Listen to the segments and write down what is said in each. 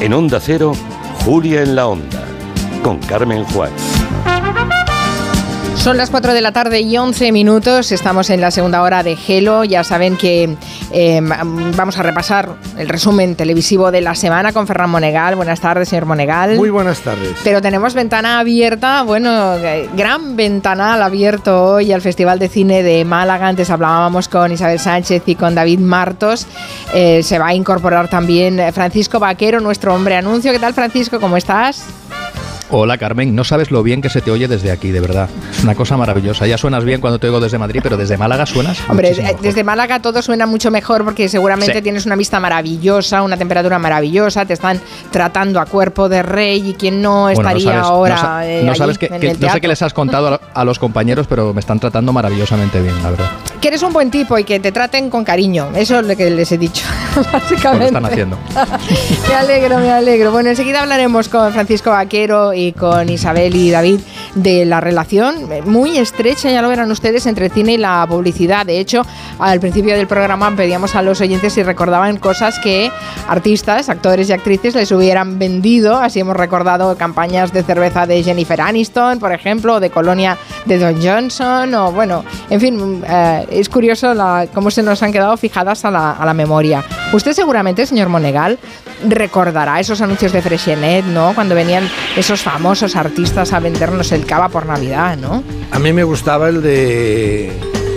En Onda Cero, Julia en la Onda, con Carmen Juan. Son las 4 de la tarde y 11 minutos. Estamos en la segunda hora de Gelo. Ya saben que eh, vamos a repasar el resumen televisivo de la semana con Ferran Monegal. Buenas tardes, señor Monegal. Muy buenas tardes. Pero tenemos ventana abierta, bueno, eh, gran ventanal abierto hoy al Festival de Cine de Málaga. Antes hablábamos con Isabel Sánchez y con David Martos. Eh, se va a incorporar también Francisco Vaquero, nuestro hombre anuncio. ¿Qué tal, Francisco? ¿Cómo estás? Hola Carmen, no sabes lo bien que se te oye desde aquí, de verdad. Es una cosa maravillosa. Ya suenas bien cuando te oigo desde Madrid, pero desde Málaga suenas. Hombre, desde Málaga todo suena mucho mejor porque seguramente tienes una vista maravillosa, una temperatura maravillosa, te están tratando a cuerpo de rey y quien no estaría ahora. No, sabes que, no sé qué les has contado a, los compañeros, pero me están tratando maravillosamente bien, la verdad. Que eres un buen tipo y que te traten con cariño. Eso es lo que les he dicho, básicamente. Lo están haciendo. me alegro, me alegro. Bueno, enseguida hablaremos con Francisco Vaquero y con Isabel y David de la relación muy estrecha, ya lo verán ustedes, entre cine y la publicidad. De hecho, al principio del programa pedíamos a los oyentes si recordaban cosas que artistas, actores y actrices les hubieran vendido. Así hemos recordado campañas de cerveza de Jennifer Aniston, por ejemplo, o de Colonia de Don Johnson, o bueno, en fin, eh, es curioso cómo se nos han quedado fijadas a la, a la memoria. Usted seguramente, señor Monegal, recordará esos anuncios de Freshenet, ¿no? Cuando venían esos famosos artistas a vendernos el cava por Navidad, ¿no? A mí me gustaba el de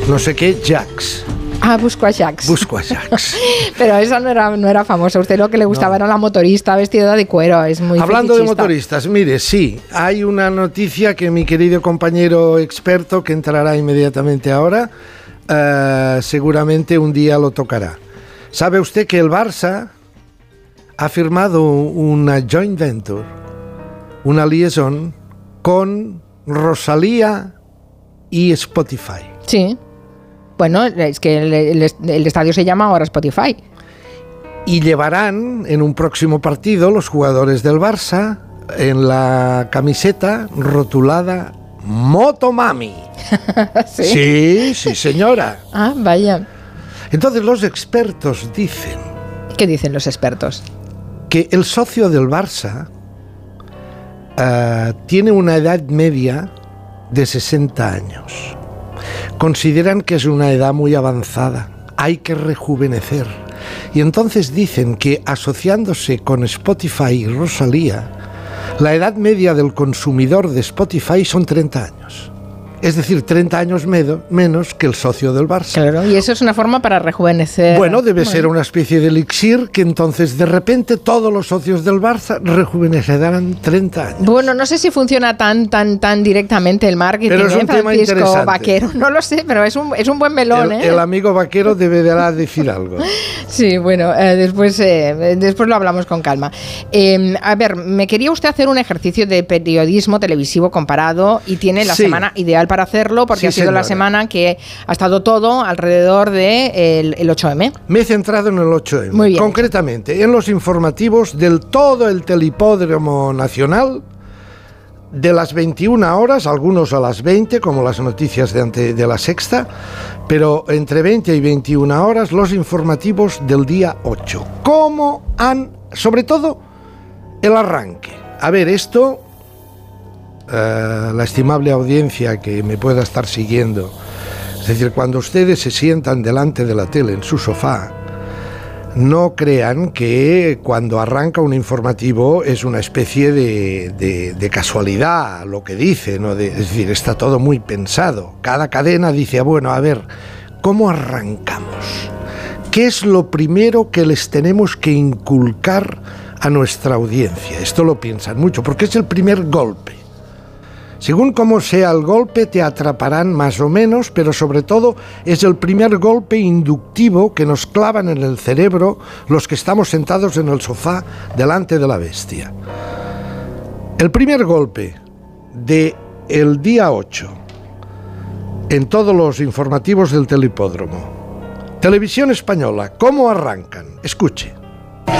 no sé qué, Jax. Ah, Busco a Jax. Busco a Jax. Pero esa no era, no era famosa. Usted lo que le gustaba era la motorista vestida de cuero. Es muy Hablando de motoristas, mire, sí, hay una noticia que mi querido compañero experto, que entrará inmediatamente ahora, eh, seguramente un día lo tocará. ¿Sabe usted que el Barça ha firmado una joint venture, una liaison con Rosalía y Spotify. Sí. Bueno, es que el, estadio se llama ahora Spotify. Y llevarán en un próximo partido los jugadores del Barça en la camiseta rotulada Motomami. ¿Sí? sí, sí, señora. Ah, vaya. Entonces los expertos dicen... ¿Qué dicen los expertos? Que el socio del Barça eh, tiene una edad media de 60 años. Consideran que es una edad muy avanzada, hay que rejuvenecer. Y entonces dicen que asociándose con Spotify y Rosalía, la edad media del consumidor de Spotify son 30 años es decir, 30 años menos que el socio del Barça. Claro, y eso es una forma para rejuvenecer. Bueno, debe ser una especie de elixir que entonces de repente todos los socios del Barça rejuvenecerán 30 años. Bueno, no sé si funciona tan tan tan directamente el marketing, pero es un ¿eh, Francisco Vaquero, no lo sé, pero es un, es un buen melón, el, ¿eh? El amigo Vaquero debe de decir algo. sí, bueno, eh, después, eh, después lo hablamos con calma. Em, a ver, me quería usted hacer un ejercicio de periodismo televisivo comparado y tiene la semana ideal para hacerlo porque ha sido la semana que ha estado todo alrededor del de el 8M. Me he centrado en el 8M. Muy bien. Concretamente, en los informativos del todo el telipódromo nacional de las 21 horas, algunos a las 20, como las noticias de, ante, de la sexta, pero entre 20 y 21 horas los informativos del día 8. ¿Cómo han, sobre todo, el arranque? A ver, esto eh, la estimable audiencia que me pueda estar siguiendo. Es decir, cuando ustedes se sientan delante de la tele en su sofá, no crean que cuando arranca un informativo es una especie de, casualidad lo que dice, ¿no? es decir, está todo muy pensado. Cada cadena dice, bueno, a ver, ¿cómo arrancamos? ¿Qué es lo primero que les tenemos que inculcar a nuestra audiencia? Esto lo piensan mucho, porque es el primer golpe. Según cómo sea el golpe, te atraparán más o menos, pero sobre todo es el primer golpe inductivo que nos clavan en el cerebro los que estamos sentados en el sofá delante de la bestia. El primer golpe de el día 8 en todos los informativos del telipódromo. Televisión española, ¿cómo arrancan? Escuche.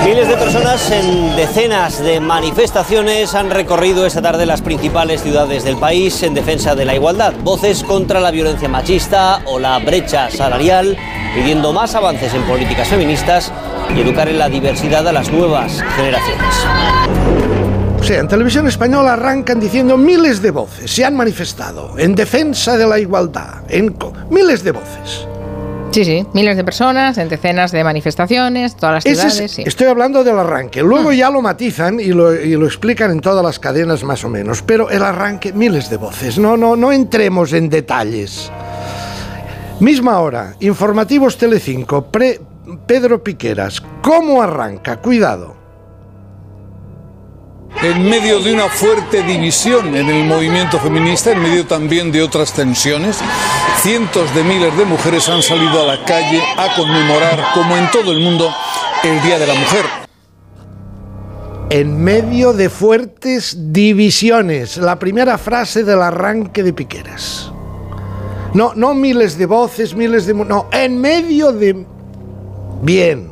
Miles de personas en decenas de manifestaciones han recorrido esta tarde las principales ciudades del país en defensa de la igualdad. Voces contra la violencia machista o la brecha salarial, pidiendo más avances en políticas feministas y educar en la diversidad a las nuevas generaciones. O sea, en televisión española arrancan diciendo miles de voces se han manifestado en defensa de la igualdad, en miles de voces. Sí, sí, miles de personas en decenas de manifestaciones, todas las Ese es- ciudades. sí. Estoy hablando del arranque. Luego ya lo matizan y lo, y lo explican en todas las cadenas más o menos. Pero el arranque, miles de voces. No, no, no entremos en detalles. Misma hora, informativos Telecinco, pre, Pedro Piqueras. ¿Cómo arranca? Cuidado. en medio de una fuerte división en el movimiento feminista, en medio también de otras tensiones, cientos de miles de mujeres han salido a la calle a conmemorar, como en todo el mundo, el Día de la Mujer. En medio de fuertes divisiones. La primera frase del arranque de Piqueras. No, no miles de voces, miles de... No, en medio de... Bien.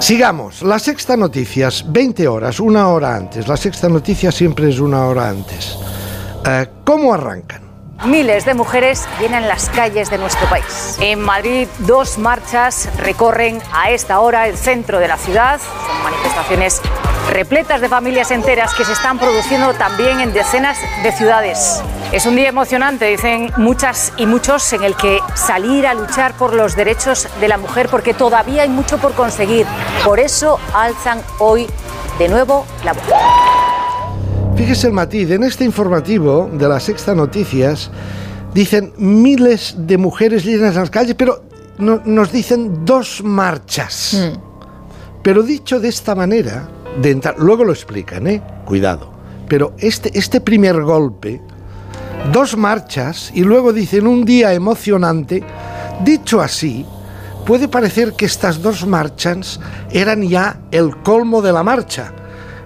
Sigamos. La sexta noticias, 20 horas, una hora antes. La sexta noticia siempre es una hora antes. Eh, ¿Cómo arrancan? Miles de mujeres llenan las calles de nuestro país. En Madrid, dos marchas recorren a esta hora el centro de la ciudad. Son manifestaciones repletas de familias enteras que se están produciendo también en decenas de ciudades. Es un día emocionante, dicen muchas y muchos, en el que salir a luchar por los derechos de la mujer, porque todavía hay mucho por conseguir. Por eso alzan hoy de nuevo la voz. Fíjese el matiz, en este informativo de la Sexta Noticias dicen miles de mujeres llenas las calles, pero no- nos dicen dos marchas. Pero dicho de esta manera, de entrar, luego lo explican, ¿eh? Cuidado. Pero este, este primer golpe, dos marchas y luego dicen un día emocionante, dicho así, puede parecer que estas dos marchas eran ya el colmo de la marcha.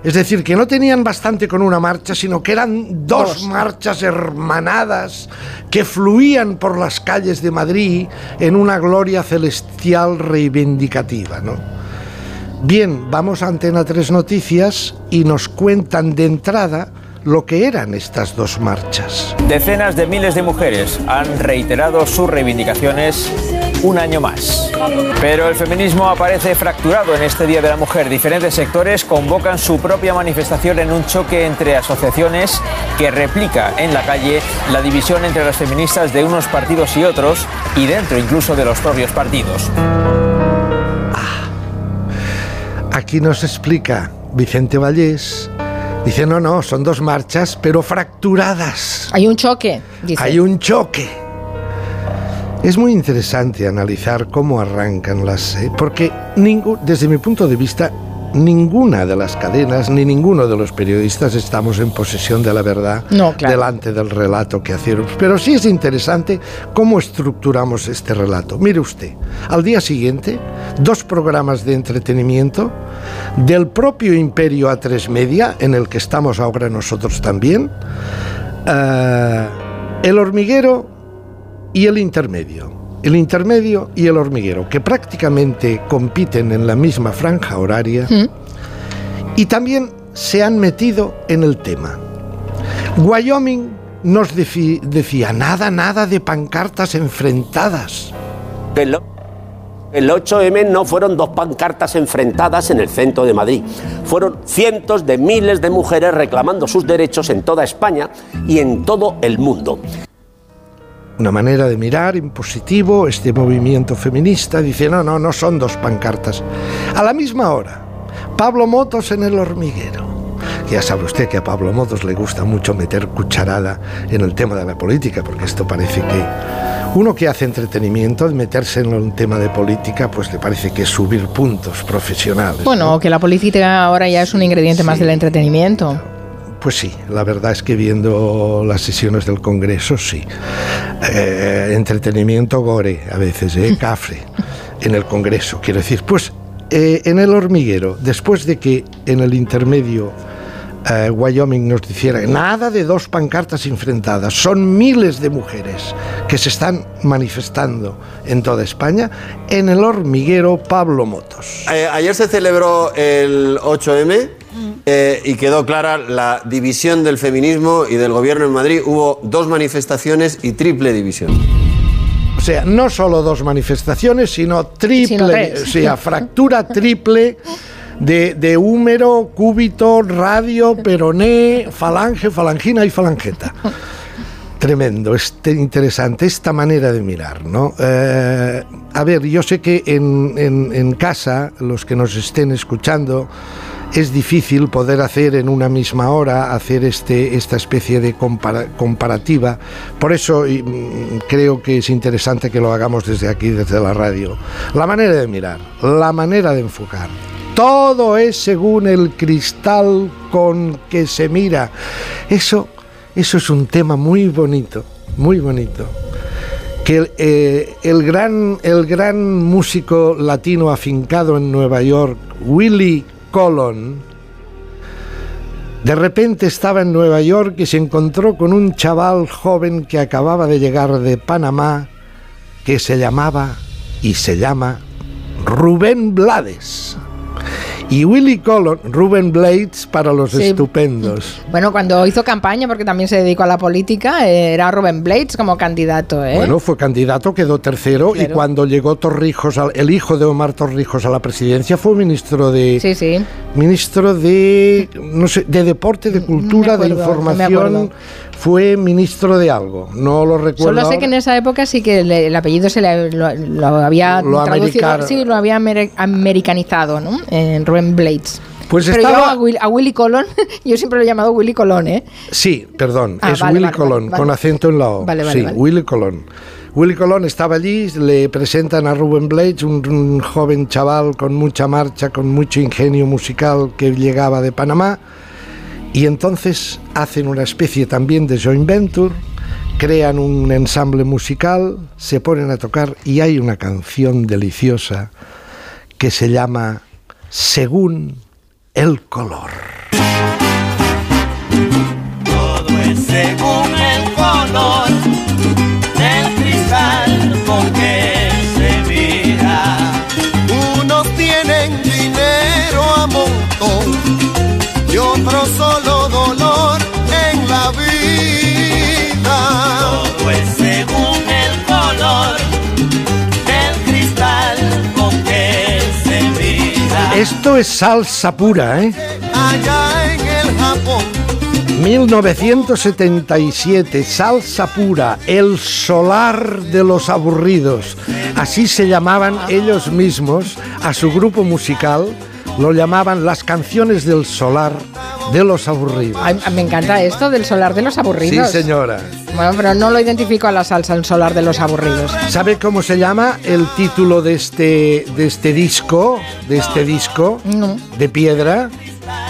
Es decir, que no tenían bastante con una marcha, sino que eran dos, marchas hermanadas que fluían por las calles de Madrid en una gloria celestial reivindicativa, ¿no? Bien, vamos a Antena 3 Noticias y nos cuentan de entrada lo que eran estas dos marchas. Decenas de miles de mujeres han reiterado sus reivindicaciones un año más. Pero el feminismo aparece fracturado en este Día de la Mujer. Diferentes sectores convocan su propia manifestación en un choque entre asociaciones que replica en la calle la división entre las feministas de unos partidos y otros y dentro incluso de los propios partidos. Aquí nos explica Vicente Vallés. Dice, no, no, son dos marchas, pero fracturadas. Hay un choque, dice. Hay un choque. Es muy interesante analizar cómo arrancan las... eh, porque desde mi punto de vista, ninguna de las cadenas ni ninguno de los periodistas estamos en posesión de la verdad No, claro. delante del relato que hacemos. Pero sí es interesante cómo estructuramos este relato. Mire usted, al día siguiente, dos programas de entretenimiento del propio Imperio A3 Media, en el que estamos ahora nosotros también, eh, El hormiguero y el intermedio. El intermedio y el hormiguero, que prácticamente compiten en la misma franja horaria y también se han metido en el tema. Wyoming nos decía nada, nada de pancartas enfrentadas. El, el 8M no fueron dos pancartas enfrentadas en el centro de Madrid. Fueron cientos de miles de mujeres reclamando sus derechos en toda España y en todo el mundo. Una manera de mirar en positivo este movimiento feminista. Dice, no, no, no son dos pancartas. A la misma hora, Pablo Motos en el hormiguero. Ya sabe usted que a Pablo Motos le gusta mucho meter cucharada en el tema de la política, porque esto parece que uno que hace entretenimiento, meterse en un tema de política, pues le parece que es subir puntos profesionales. Bueno, que la política ahora ya es un ingrediente más del entretenimiento. Pues sí, la verdad es que viendo las sesiones del Congreso, sí. Eh, entretenimiento gore, a veces, ¿eh? cafre, en el Congreso. Quiero decir, pues eh, en el hormiguero, después de que en el intermedio eh, Wyoming nos dijera nada de dos pancartas enfrentadas, son miles de mujeres que se están manifestando en toda España, en el hormiguero Pablo Motos. Eh, ayer se celebró el 8M eh, y quedó clara la división del feminismo y del gobierno en Madrid. Hubo dos manifestaciones y triple división. sea, no solo dos manifestaciones, sino triple, Sino o sea, fractura triple de, de húmero, cúbito, radio, peroné, falange, falangina y falangeta. Tremendo, es te- interesante esta manera de mirar, ¿no? Eh, a ver, yo sé que en, en- en casa, los que nos estén escuchando, es difícil poder hacer en una misma hora, hacer este, esta especie de compara- comparativa. Por eso mm, creo que es interesante que lo hagamos desde aquí, desde la radio. La manera de mirar, la manera de enfocar. Todo es según el cristal con que se mira. Eso, eso es un tema muy bonito, muy bonito que eh, el gran, el gran músico latino afincado en Nueva York, Willie Colon, de repente estaba en Nueva York y se encontró con un chaval joven que acababa de llegar de Panamá, que se llamaba y se llama Rubén Blades. Y Willie Colon, Rubén Blades para los Sí. estupendos. Bueno, cuando hizo campaña, porque también se dedicó a la política, eh, era Rubén Blades como candidato, ¿eh? Bueno, fue candidato, quedó tercero y cuando llegó Torrijos, al- el hijo de Omar Torrijos a la presidencia fue ministro de Sí, sí. ministro de no sé, de deporte, de cultura, acuerdo, de información. Fue ministro de algo, no lo recuerdo. Solo sé que en esa época sí que le- el apellido se le, lo, lo había Lo traducido, americano. sí, lo había amer- americanizado, ¿no? En Rubén Blades. Pues Pero yo estaba- a, Will- a Willy Colón, yo siempre lo he llamado Willy Colón, ¿eh? Sí, perdón, Ah, es vale, Willy vale, Colón, vale, con acento en la O. Vale, vale, sí. Willy Colón. Willy Colón estaba allí, le presentan a Rubén Blades, un, un joven chaval con mucha marcha, con mucho ingenio musical que llegaba de Panamá, y entonces hacen una especie también de joint venture, crean un ensamble musical, se ponen a tocar y hay una canción deliciosa que se llama Según el color. Todo es según el color del cristal con que se mira. Unos tienen dinero a montón otros solo dolor en la vida. Todo es según el color del cristal con que se mira. Esto es salsa pura, ¿eh? Allá en el Japón. 1977, Salsa Pura, el solar de los aburridos. Así se llamaban ellos mismos a su grupo musical, lo llamaban las canciones del solar de los aburridos. Ay, me encanta esto del solar de los Sí, aburridos. señora. Bueno, pero no lo identifico a la salsa, el solar de los aburridos. ¿Sabe cómo se llama el título de este, de este disco? De este disco No. de piedra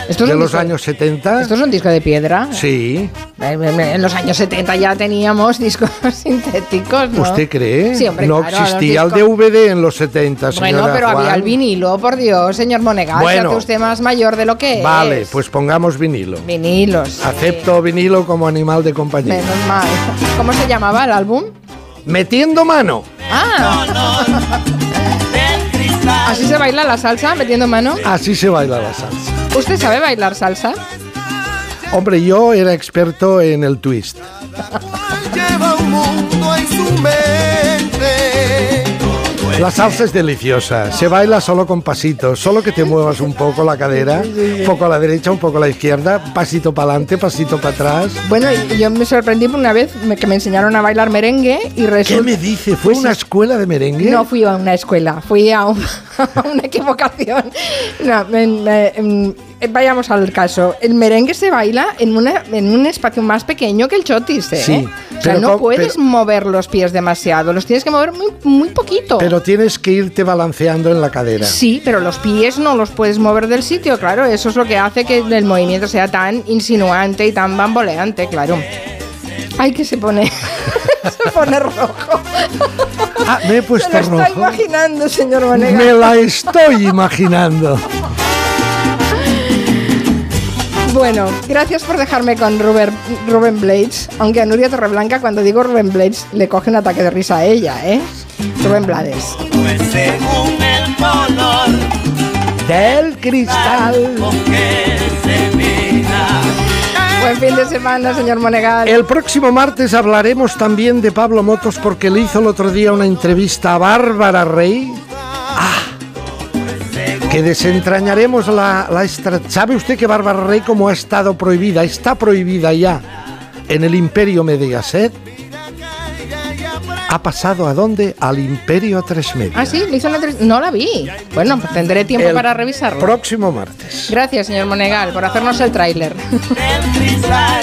De los disco- años 70. ¿Esto es un disco de piedra? Sí. Eh, En los años 70 ya teníamos discos sintéticos, ¿no? ¿Usted cree? Sí, hombre, no claro, existía el DVD en los 70, señora Bueno, pero había el vinilo, por Dios, señor Monegal. Bueno. se hace usted más mayor de lo que Vale, es. pues pongamos vinilo. Vinilos. Acepto vinilo como animal de compañía. Menos mal. ¿Cómo se llamaba el álbum? Metiendo mano. Ah. ¿Así se baila la salsa, metiendo mano? Así se baila la salsa. ¿Usted sabe bailar salsa? Hombre, yo era experto en el twist. Lleva un mundo en su mente. La salsa es deliciosa. Se baila solo con pasitos. Solo que te muevas un poco la cadera. Un poco a la derecha, un poco a la izquierda. Pasito para adelante, pasito para atrás. Bueno, yo me sorprendí por una vez me- que me enseñaron a bailar merengue y resulta... ¿Qué me dice? ¿Fue Pues una escuela de merengue? No fui a una escuela, fui a, un- a una equivocación. No, en- en- en- vayamos al caso. El merengue se baila en, una, en un espacio más pequeño que el chotis, ¿eh? Sí, o sea, pero no puedes pero- mover los pies demasiado, los tienes que mover muy, muy poquito. Pero tienes que irte balanceando en la cadera. Sí, pero los pies no los puedes mover del sitio, claro. Eso es lo que hace que el movimiento sea tan insinuante y tan bamboleante, claro. Ay, que se pone. se pone rojo. Ah, me he Se puesto lo está rojo. imaginando, señor Monegal. Me la estoy imaginando. Bueno, gracias por dejarme con Rubén, Rubén Blades, aunque a Nuria Torreblanca cuando digo Rubén Blades le coge un ataque de risa a ella, ¿eh? Rubén Blades. Pues según el color Del cristal. con que se mira. Buen fin de semana, señor Monegal. El próximo martes hablaremos también de Pablo Motos porque le hizo el otro día una entrevista a Bárbara Rey. Ah, que desentrañaremos la, la estra- ¿Sabe usted que Bárbara Rey, como ha estado prohibida, está prohibida ya en el Imperio Mediaset? ¿Ha pasado a dónde? Al Imperio Tres Media. Ah, sí, le hizo una entrevista. No la vi. Bueno, pues tendré tiempo El para revisarlo. Próximo martes. Gracias, señor Monegal, por hacernos el tráiler. El cristal